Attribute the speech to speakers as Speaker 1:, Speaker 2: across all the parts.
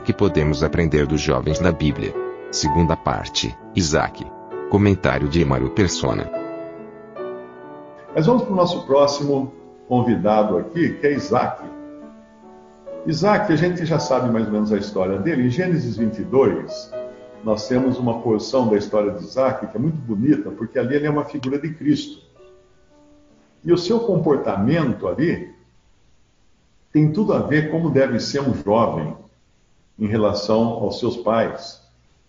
Speaker 1: Que podemos aprender dos jovens na Bíblia? Segunda parte, Isaac. Comentário de Emaro Persona.
Speaker 2: Mas vamos para o nosso próximo convidado aqui, que é Isaac. Isaac, a gente já sabe mais ou menos a história dele. Em Gênesis 22, nós temos uma porção da história de Isaac que é muito bonita, porque ali ele é uma figura de Cristo. E o seu comportamento ali tem tudo a ver como deve ser um jovem em relação aos seus pais.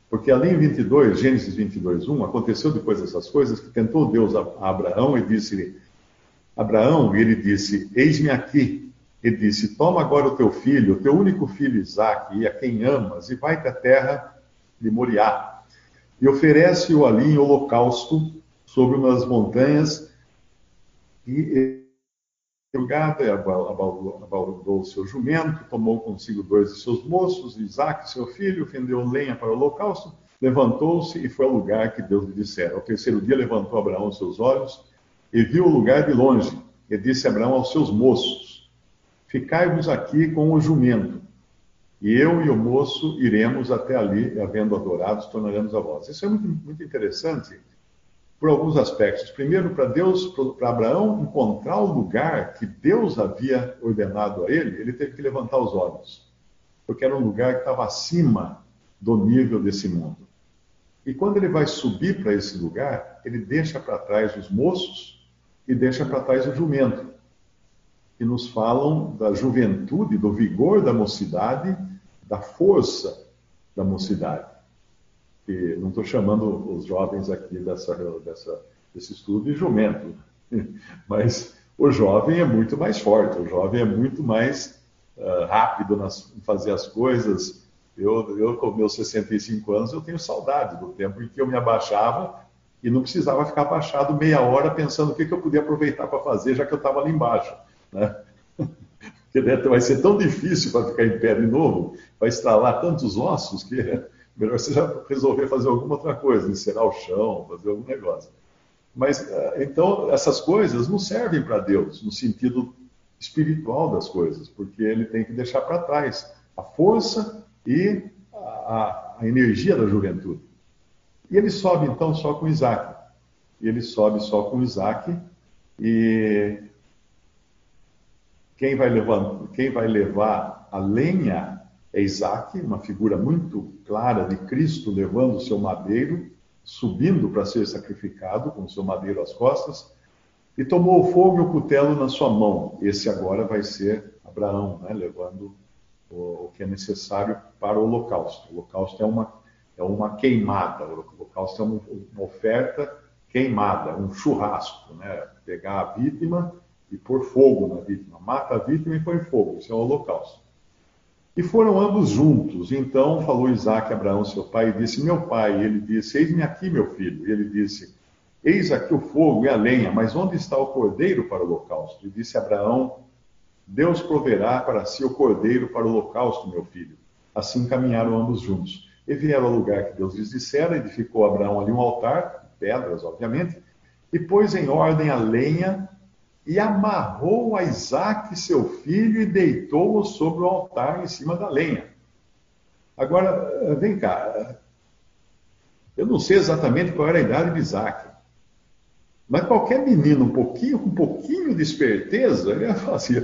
Speaker 2: Porque ali em 22, Gênesis 22, 1, aconteceu depois dessas coisas que tentou Deus a Abraão e disse-lhe: Abraão, ele disse: Eis-me aqui. Ele disse: Toma agora o teu filho, o teu único filho Isaque, e a quem amas, e vai-te à terra de Moriá. E oferece-o ali em holocausto sobre umas montanhas. E Gada abaldou o seu jumento, tomou consigo dois de seus moços, Isaac, seu filho, fendeu lenha para o holocausto, levantou-se e foi ao lugar que Deus lhe dissera. Ao terceiro dia levantou Abraão seus olhos e viu o lugar de longe. E disse Abraão aos seus moços: Ficai-vos aqui com o jumento, e eu e o moço iremos até ali, e havendo adorados, tornaremos a vós. Isso é muito, muito interessante por alguns aspectos. Primeiro, para Deus, para Abraão encontrar o lugar que Deus havia ordenado a ele, ele teve que levantar os olhos, porque era um lugar que estava acima do nível desse mundo. E quando ele vai subir para esse lugar, ele deixa para trás os moços e deixa para trás o jumento, que nos falam da juventude, do vigor da mocidade, da força da mocidade que não estou chamando os jovens aqui dessa, dessa, desse estudo de jumento, mas o jovem é muito mais forte, o jovem é muito mais uh, rápido nas, em fazer as coisas. Eu, eu, com meus 65 anos, eu tenho saudade do tempo em que eu me abaixava e não precisava ficar abaixado meia hora pensando o que, que eu podia aproveitar para fazer, já que eu estava ali embaixo. Né? Vai ser tão difícil para ficar em pé de novo, vai estralar tantos ossos que melhor você resolver fazer alguma outra coisa, encerar o chão, fazer algum negócio. Mas, eh, então, essas coisas não servem para Deus, no sentido espiritual das coisas, porque ele tem que deixar para trás a força e a, a, energia da juventude. E ele sobe, então, só com Isaac. Ele sobe só com Isaac, e quem vai, levar, quem vai levar a lenha é Isaac, uma figura muito clara de Cristo levando o seu madeiro, subindo para ser sacrificado com o seu madeiro às costas, e tomou o fogo e o cutelo na sua mão. Esse agora vai ser Abraão, né, levando o, o, que é necessário para o holocausto. O holocausto é uma, é uma queimada, o holocausto é uma, uma oferta queimada, um churrasco, né? pegar a vítima e pôr fogo na vítima, mata a vítima e põe fogo, isso é o holocausto. E foram ambos juntos. Então falou Isaac a Abraão, seu pai, e disse: Meu pai. E ele disse: Eis-me aqui, meu filho. E ele disse: Eis aqui o fogo e a lenha, mas onde está o cordeiro para o holocausto? E disse Abraão: Deus proverá para si o cordeiro para o holocausto, meu filho. Assim caminharam ambos juntos. E vieram ao lugar que Deus lhes dissera, edificou Abraão ali um altar, pedras, obviamente, e pôs em ordem a lenha e amarrou a Isaac, seu filho, e deitou-o sobre o altar em cima da lenha. Agora, vem cá. Eu não sei exatamente qual era a idade de Isaac. Mas qualquer menino, um pouquinho, com um pouquinho de esperteza, ele ia falar assim,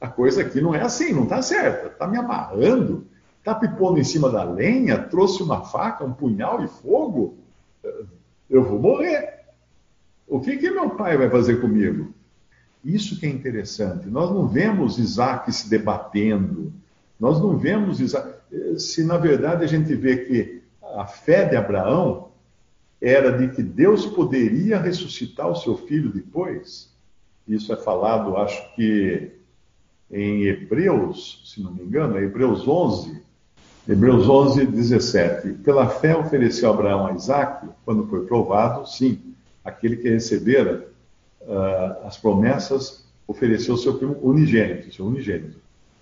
Speaker 2: a coisa aqui não é assim, não está certa. Está me amarrando, está pipondo em cima da lenha, trouxe uma faca, um punhal e fogo. Eu vou morrer. O que, que meu pai vai fazer comigo? Isso que é interessante. Nós não vemos Isaac se debatendo, nós não vemos Isaac. Se na verdade a gente vê que a fé de Abraão era de que Deus poderia ressuscitar o seu filho depois, isso é falado, acho que em Hebreus, se não me engano, é Hebreus 11, Hebreus 11, 17. Pela fé ofereceu Abraão a Isaac, quando foi provado, sim, aquele que recebera uh, as promessas ofereceu seu primo unigênito, seu unigênito.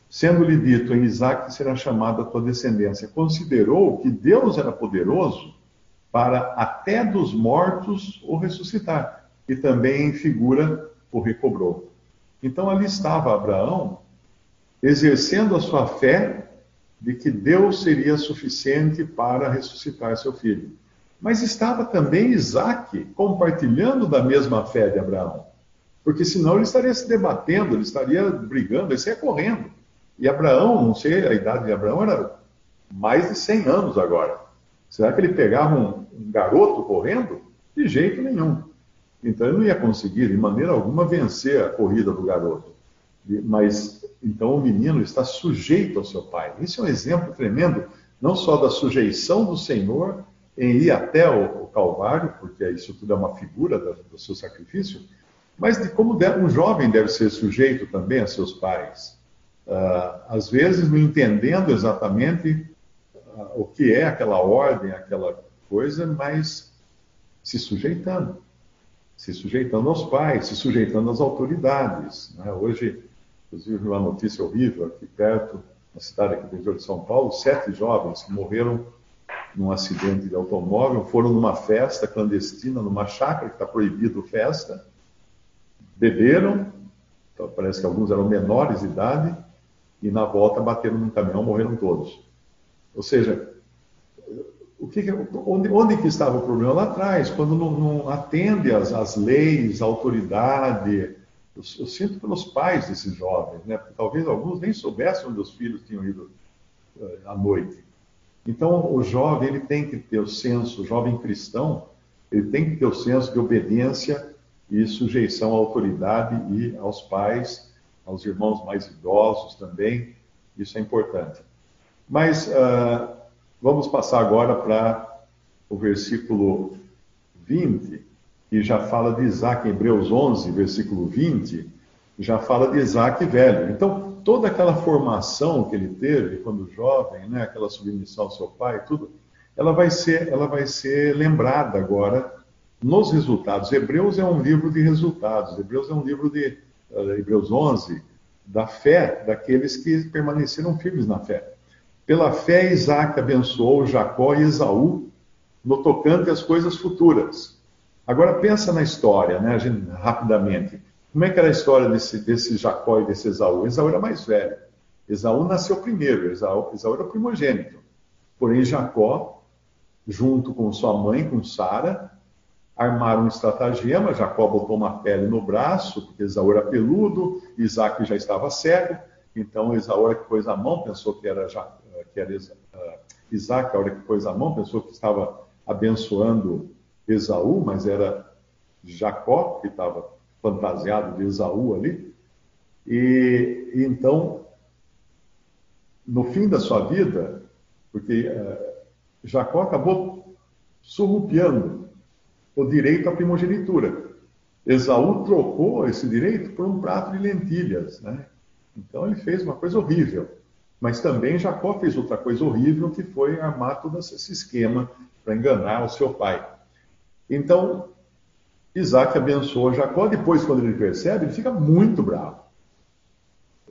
Speaker 2: Sendo-lhe dito em Isaac será chamada a tua descendência. Considerou que Deus era poderoso para até dos mortos o ressuscitar, e também em figura o recobrou. Então ali estava Abraão exercendo a sua fé de que Deus seria suficiente para ressuscitar seu filho. Mas estava também Isaac compartilhando da mesma fé de Abraão. Porque senão ele estaria se debatendo, ele estaria brigando, ele estaria correndo. E Abraão, não sei, a idade de Abraão era mais de 100 anos agora. Será que ele pegava um, um garoto correndo? De jeito nenhum. Então ele não ia conseguir, de maneira alguma, vencer a corrida do garoto. Mas então o menino está sujeito ao seu pai. Isso é um exemplo tremendo, não só da sujeição do Senhor em ir até o, o Calvário, porque isso tudo é uma figura do, do seu sacrifício, mas de como deve, um jovem deve ser sujeito também a seus pais. Uh, às vezes, não entendendo exatamente uh, o que é aquela ordem, aquela coisa, mas se sujeitando. Se sujeitando aos pais, se sujeitando às autoridades. Né? Hoje, inclusive, uma notícia horrível aqui perto, na cidade aqui do interior de São Paulo, sete jovens que morreram num acidente de automóvel, foram numa festa clandestina, numa chácara que está proibido festa, beberam, então parece que alguns eram menores de idade, e na volta bateram num caminhão, morreram todos. Ou seja, o que, onde, onde que estava o problema? Lá atrás, quando não, não atende às, leis, à autoridade. Eu, eu, sinto pelos pais desses jovens, né? Porque talvez alguns nem soubessem onde os filhos tinham ido uh, à noite. Então, o jovem ele tem que ter o senso, o jovem cristão, ele tem que ter o senso de obediência e sujeição à autoridade e aos pais, aos irmãos mais idosos também. Isso é importante. Mas uh, vamos passar agora para o versículo 20, que já fala de Isaac, Hebreus 11, versículo 20, já fala de Isaac velho. Então, toda aquela formação que ele teve quando jovem, né, aquela submissão ao seu pai, tudo, ela vai ser, ela vai ser lembrada agora nos resultados. Hebreus é um livro de resultados. Hebreus é um livro de uh, Hebreus 11 da fé daqueles que permaneceram firmes na fé. Pela fé, Isaac abençoou Jacó e Esaú no tocante às coisas futuras. Agora pensa na história, né, gente, rapidamente. Como é que era a história desse, desse Jacó e desse Esaú? Esaú era mais velho. Esaú nasceu primeiro, Esaú, Esaú era primogênito. Porém, Jacó, junto com sua mãe, com Sara, armaram um estratagema. Jacó botou uma pele no braço, porque Esaú era peludo, Isaac já estava cego. Então, Esaú, a hora que pôs a mão, pensou que era, que era uh, Isaac, a hora que pôs a mão, pensou que estava abençoando Esaú, mas era Jacó que estava fantasiado de Esaú ali. E, então, no fim da sua vida, porque uh, Jacó acabou surrupiando o direito à primogenitura. Esaú trocou esse direito por um prato de lentilhas, né? Então ele fez uma coisa horrível. Mas também Jacó fez outra coisa horrível, que foi armar todo esse esquema para enganar o seu pai. Então, Isaac abençoou Jacó. Depois, quando ele percebe, ele fica muito bravo.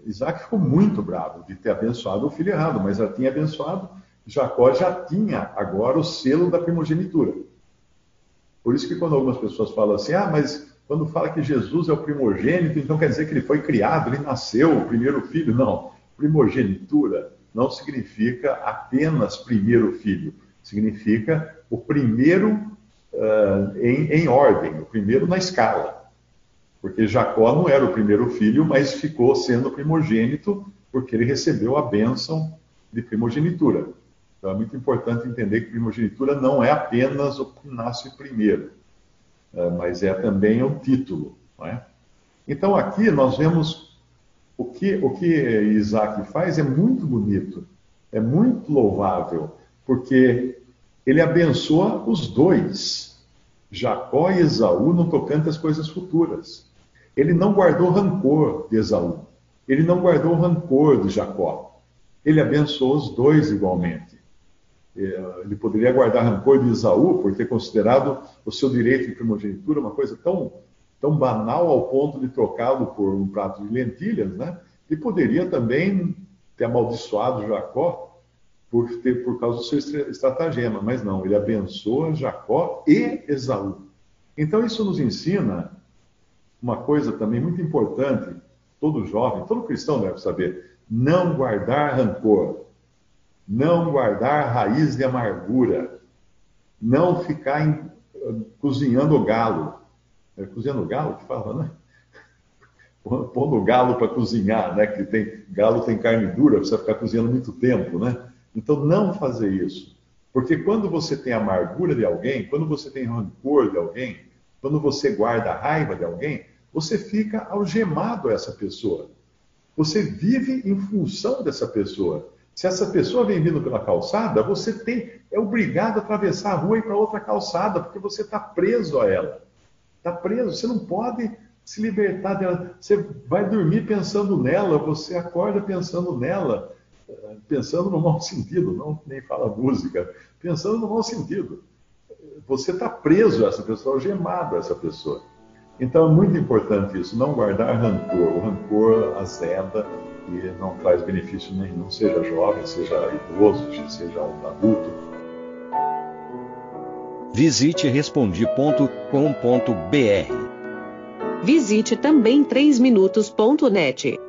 Speaker 2: Isaac ficou muito bravo de ter abençoado o filho errado, mas já tinha abençoado. Jacó já tinha agora o selo da primogenitura. Por isso que quando algumas pessoas falam assim, ah, mas quando fala que Jesus é o primogênito, então quer dizer que ele foi criado, ele nasceu, o primeiro filho. Não. Primogenitura não significa apenas primeiro filho. Significa o primeiro uh, em, em ordem, o primeiro na escala. Porque Jacó não era o primeiro filho, mas ficou sendo primogênito porque ele recebeu a bênção de primogenitura. Então é muito importante entender que primogenitura não é apenas o que nasce primeiro, mas é também o título. É? Então aqui nós vemos o que, o que Isaac faz é muito bonito, é muito louvável, porque ele abençoa os dois, Jacó e Esaú, no tocante às coisas futuras. Ele não guardou rancor de Esaú, Ele não guardou rancor de Jacó. Ele abençoou os dois igualmente. É, ele poderia guardar rancor de Esaú por ter considerado o seu direito de primogenitura uma coisa tão, tão banal ao ponto de trocá-lo por um prato de lentilhas, né? E poderia também ter amaldiçoado Jacó por, ter, por causa do seu estratagema, mas não, ele abençoa Jacó e Esaú. Então isso nos ensina uma coisa também muito importante, todo jovem, todo cristão deve saber, não guardar rancor não guardar raiz de amargura, não ficar em, cozinhando galo. É cozinhando galo que fala, né? Pondo o galo para cozinhar, né? Que tem, galo tem carne dura, precisa ficar cozinhando muito tempo, né? Então, não fazer isso. Porque quando você tem amargura de alguém, quando você tem rancor de alguém, quando você guarda raiva de alguém, você fica algemado a essa pessoa. Você vive em função dessa pessoa. Se essa pessoa vem vindo pela calçada, você tem é obrigado a atravessar a rua e ir para outra calçada, porque você está preso a ela. Está preso, você não pode se libertar dela. Você vai dormir pensando nela, você acorda pensando nela, pensando no mau sentido, não nem fala música, pensando no mau sentido. Você está preso a essa pessoa, algemado a essa pessoa. Então é muito importante isso, não guardar rancor. O rancor azeda e não traz benefício nenhum, seja jovem, seja idoso, seja um adulto.
Speaker 3: Visite respondi.com.br.
Speaker 4: Visite também 3minutos.net.